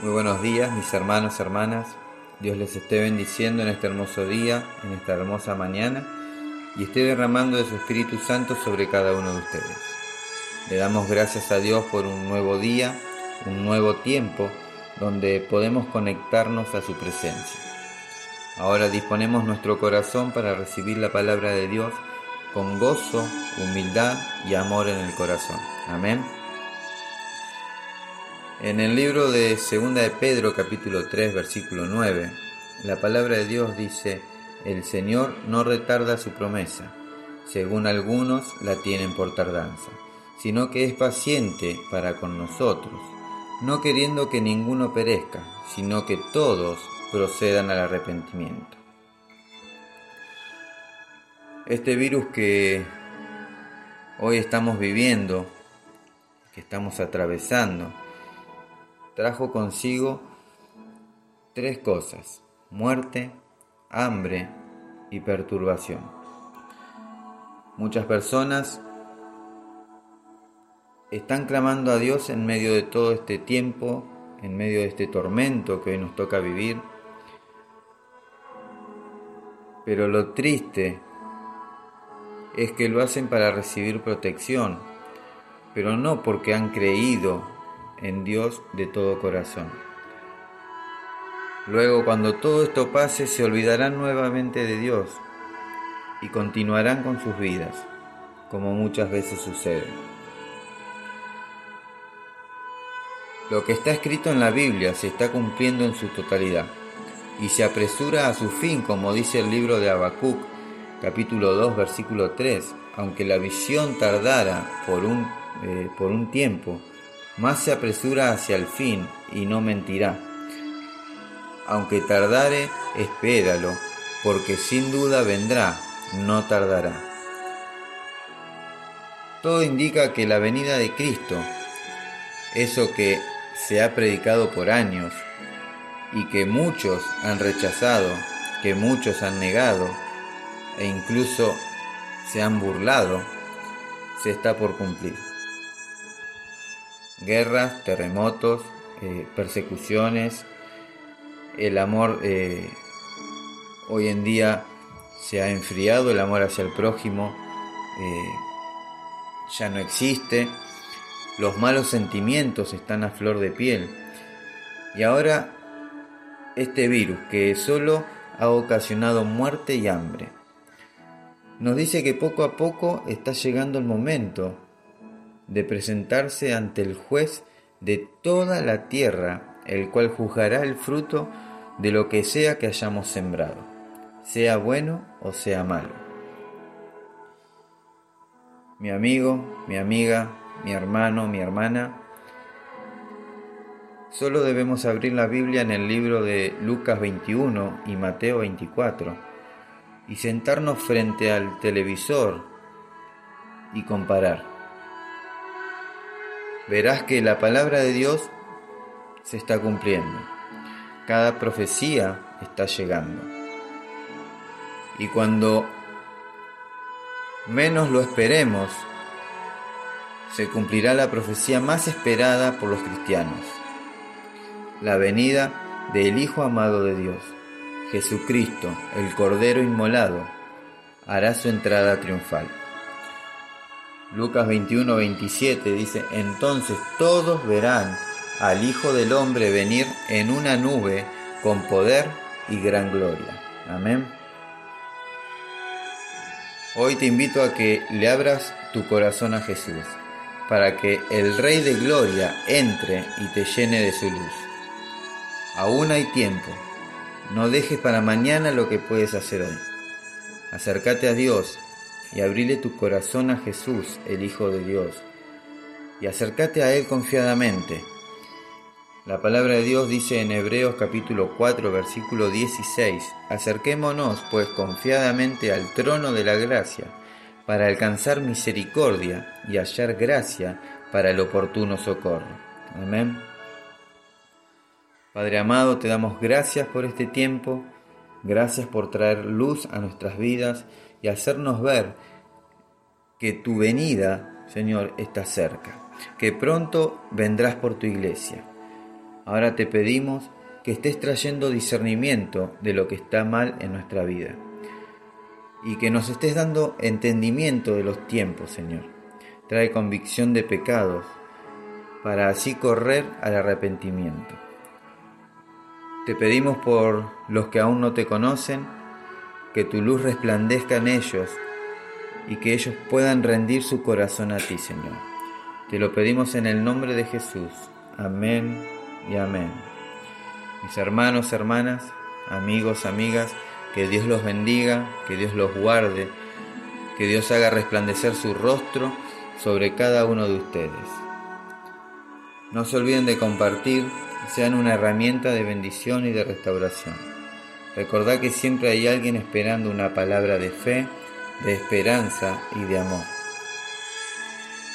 Muy buenos días, mis hermanos, hermanas. Dios les esté bendiciendo en este hermoso día, en esta hermosa mañana, y esté derramando de su Espíritu Santo sobre cada uno de ustedes. Le damos gracias a Dios por un nuevo día, un nuevo tiempo, donde podemos conectarnos a su presencia. Ahora disponemos nuestro corazón para recibir la palabra de Dios con gozo, humildad y amor en el corazón. Amén. En el libro de Segunda de Pedro capítulo 3 versículo 9, la palabra de Dios dice, el Señor no retarda su promesa, según algunos la tienen por tardanza, sino que es paciente para con nosotros, no queriendo que ninguno perezca, sino que todos procedan al arrepentimiento. Este virus que hoy estamos viviendo, que estamos atravesando, trajo consigo tres cosas, muerte, hambre y perturbación. Muchas personas están clamando a Dios en medio de todo este tiempo, en medio de este tormento que hoy nos toca vivir. Pero lo triste es que lo hacen para recibir protección, pero no porque han creído en Dios de todo corazón. Luego, cuando todo esto pase, se olvidarán nuevamente de Dios y continuarán con sus vidas, como muchas veces sucede. Lo que está escrito en la Biblia se está cumpliendo en su totalidad y se apresura a su fin, como dice el libro de Habacuc, capítulo 2, versículo 3, aunque la visión tardara por un, eh, por un tiempo, más se apresura hacia el fin y no mentirá. Aunque tardare, espéralo, porque sin duda vendrá, no tardará. Todo indica que la venida de Cristo, eso que se ha predicado por años y que muchos han rechazado, que muchos han negado e incluso se han burlado, se está por cumplir guerras, terremotos, eh, persecuciones. El amor eh, hoy en día se ha enfriado, el amor hacia el prójimo eh, ya no existe, los malos sentimientos están a flor de piel. Y ahora este virus que solo ha ocasionado muerte y hambre. Nos dice que poco a poco está llegando el momento de presentarse ante el juez de toda la tierra, el cual juzgará el fruto de lo que sea que hayamos sembrado, sea bueno o sea malo. Mi amigo, mi amiga, mi hermano, mi hermana, solo debemos abrir la Biblia en el libro de Lucas 21 y Mateo 24 y sentarnos frente al televisor y comparar verás que la palabra de Dios se está cumpliendo. Cada profecía está llegando. Y cuando menos lo esperemos, se cumplirá la profecía más esperada por los cristianos, la venida del Hijo amado de Dios, Jesucristo, el Cordero inmolado, hará su entrada triunfal. Lucas 21, 27 dice, entonces todos verán al Hijo del Hombre venir en una nube con poder y gran gloria. Amén. Hoy te invito a que le abras tu corazón a Jesús, para que el Rey de Gloria entre y te llene de su luz. Aún hay tiempo, no dejes para mañana lo que puedes hacer hoy. Acércate a Dios y abrile tu corazón a Jesús, el Hijo de Dios, y acércate a Él confiadamente. La palabra de Dios dice en Hebreos capítulo 4 versículo 16, acerquémonos pues confiadamente al trono de la gracia, para alcanzar misericordia y hallar gracia para el oportuno socorro. Amén. Padre amado, te damos gracias por este tiempo, gracias por traer luz a nuestras vidas y hacernos ver que tu venida, Señor, está cerca, que pronto vendrás por tu iglesia. Ahora te pedimos que estés trayendo discernimiento de lo que está mal en nuestra vida y que nos estés dando entendimiento de los tiempos, Señor. Trae convicción de pecados para así correr al arrepentimiento. Te pedimos por los que aún no te conocen, que tu luz resplandezca en ellos y que ellos puedan rendir su corazón a ti, Señor. Te lo pedimos en el nombre de Jesús. Amén y amén. Mis hermanos, hermanas, amigos, amigas, que Dios los bendiga, que Dios los guarde, que Dios haga resplandecer su rostro sobre cada uno de ustedes. No se olviden de compartir, sean una herramienta de bendición y de restauración. Recordad que siempre hay alguien esperando una palabra de fe, de esperanza y de amor.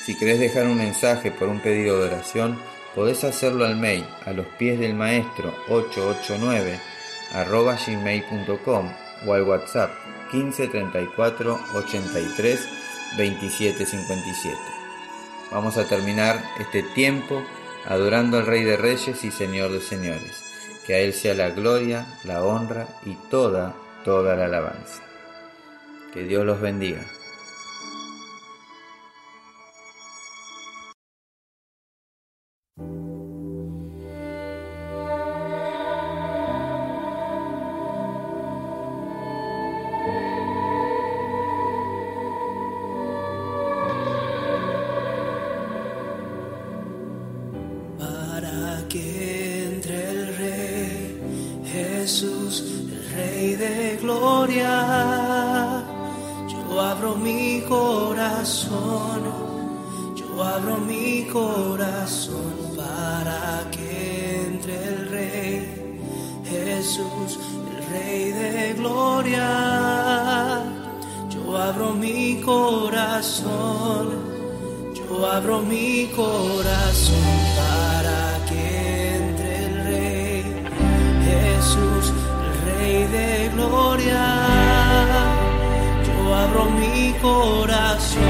Si querés dejar un mensaje por un pedido de oración, podés hacerlo al mail a los pies del maestro 889 arroba gmail.com o al WhatsApp 15 34 83 27 57. Vamos a terminar este tiempo adorando al Rey de Reyes y Señor de Señores. Que a Él sea la gloria, la honra y toda, toda la alabanza. Que Dios los bendiga. Yo abro mi corazón, yo abro mi corazón para que entre el Rey Jesús, el Rey de gloria. Yo abro mi corazón, yo abro mi corazón Gloria abro mi corazón,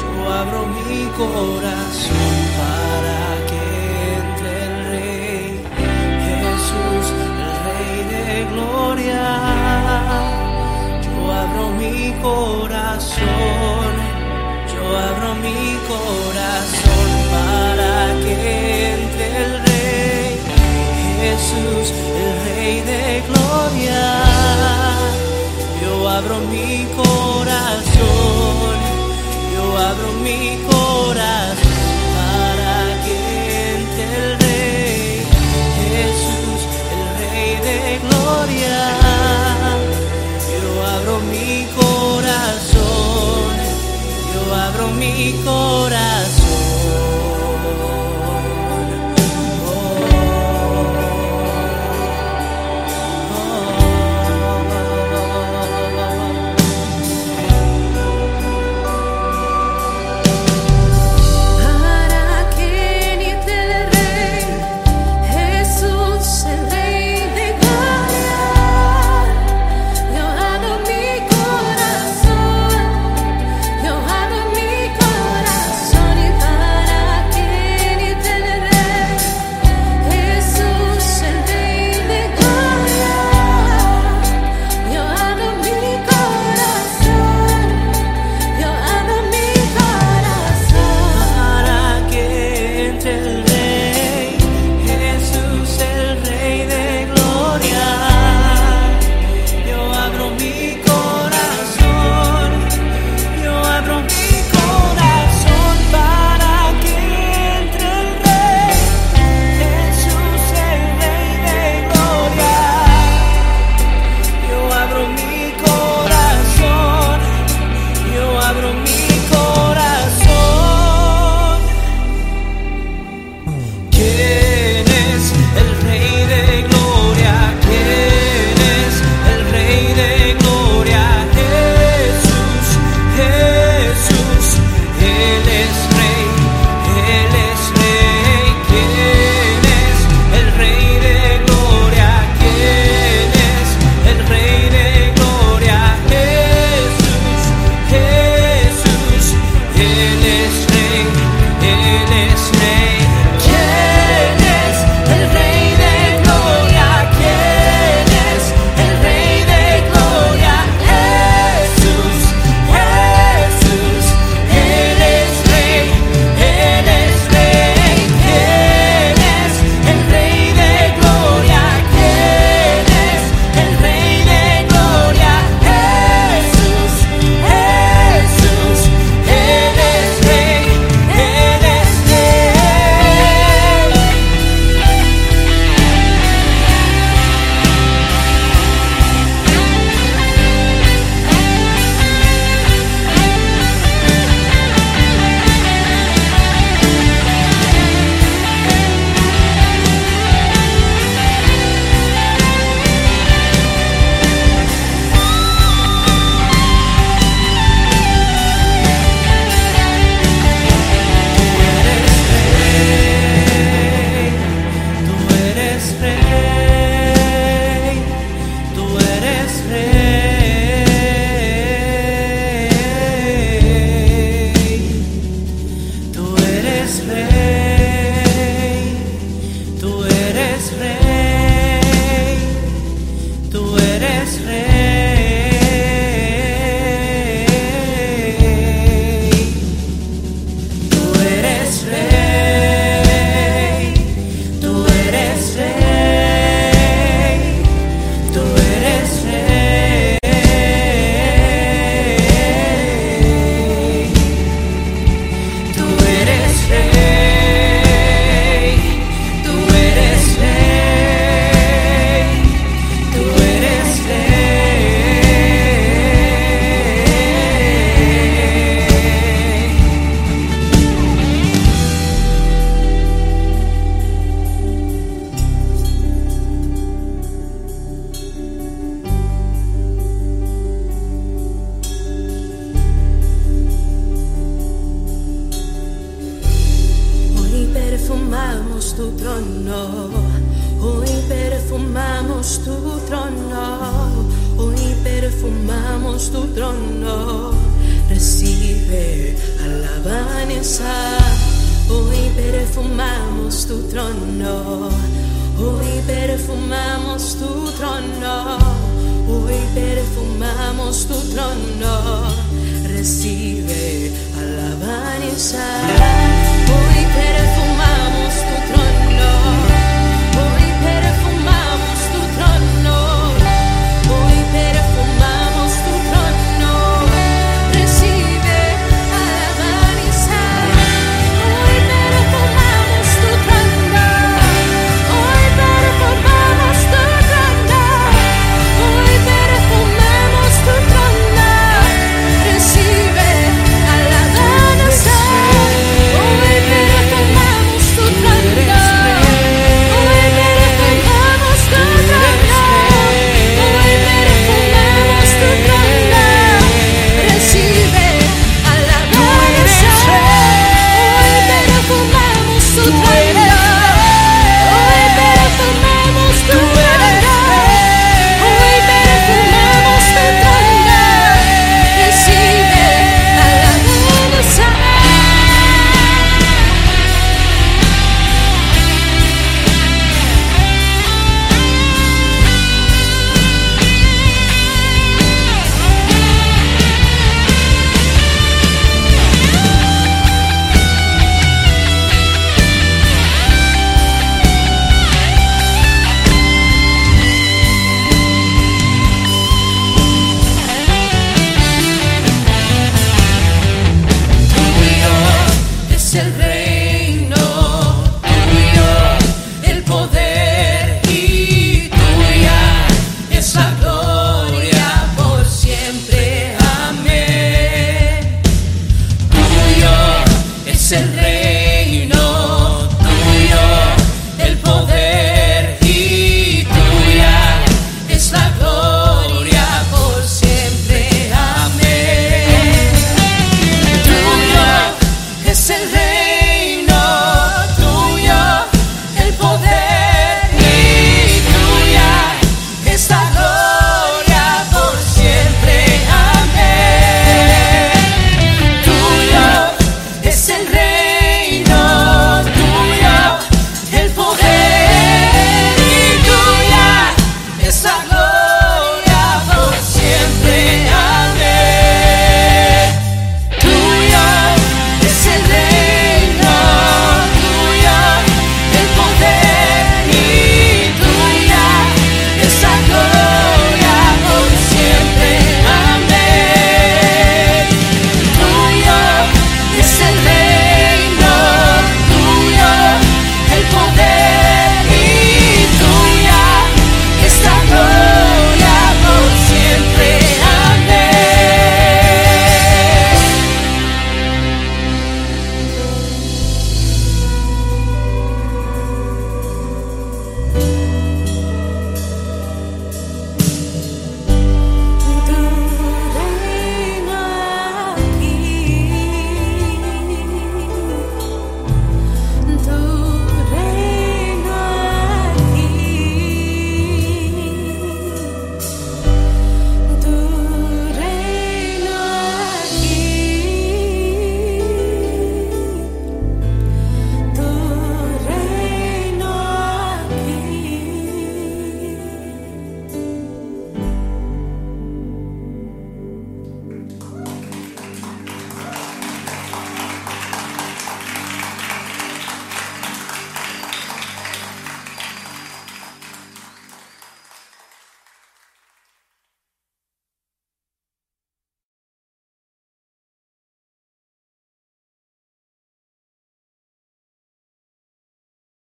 yo abro mi corazón para que entre el Rey Jesús, el Rey de gloria. Yo abro mi corazón, yo abro mi corazón para que entre el Rey Jesús, el Rey de abro mi corazón, yo abro mi corazón tu trono. Recibe alabanza.